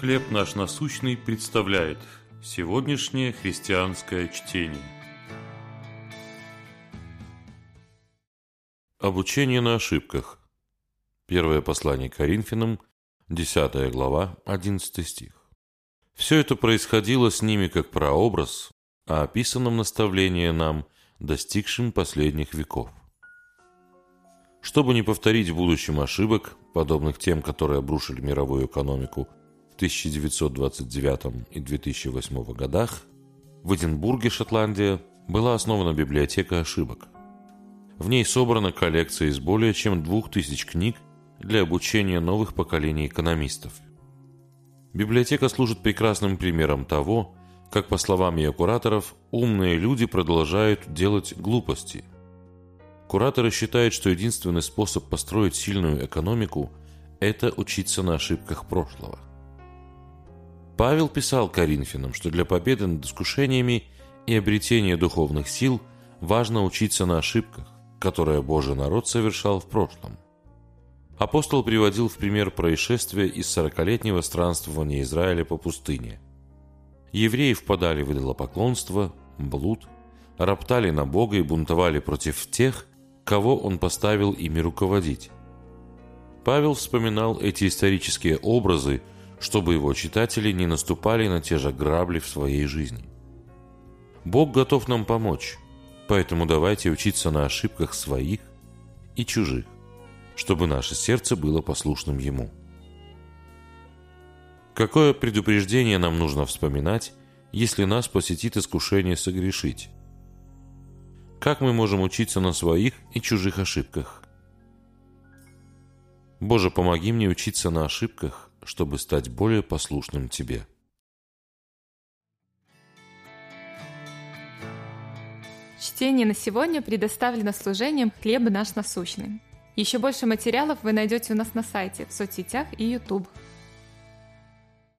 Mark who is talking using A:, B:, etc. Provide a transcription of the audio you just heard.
A: «Хлеб наш насущный» представляет сегодняшнее христианское чтение. Обучение на ошибках. Первое послание Коринфянам, 10 глава, 11 стих. Все это происходило с ними как прообраз, а описанном наставление нам, достигшим последних веков. Чтобы не повторить в будущем ошибок, подобных тем, которые обрушили мировую экономику – 1929 и 2008 годах в Эдинбурге, Шотландия, была основана библиотека ошибок. В ней собрана коллекция из более чем двух тысяч книг для обучения новых поколений экономистов. Библиотека служит прекрасным примером того, как, по словам ее кураторов, умные люди продолжают делать глупости. Кураторы считают, что единственный способ построить сильную экономику – это учиться на ошибках прошлого. Павел писал Коринфянам, что для победы над искушениями и обретения духовных сил важно учиться на ошибках, которые Божий народ совершал в прошлом. Апостол приводил в пример происшествия из сорокалетнего странствования Израиля по пустыне. Евреи впадали в идолопоклонство, блуд, роптали на Бога и бунтовали против тех, кого Он поставил ими руководить. Павел вспоминал эти исторические образы – чтобы его читатели не наступали на те же грабли в своей жизни. Бог готов нам помочь, поэтому давайте учиться на ошибках своих и чужих, чтобы наше сердце было послушным Ему. Какое предупреждение нам нужно вспоминать, если нас посетит искушение согрешить? Как мы можем учиться на своих и чужих ошибках? Боже, помоги мне учиться на ошибках, чтобы стать более послушным Тебе.
B: Чтение на сегодня предоставлено служением «Хлеб наш насущный». Еще больше материалов вы найдете у нас на сайте, в соцсетях и YouTube.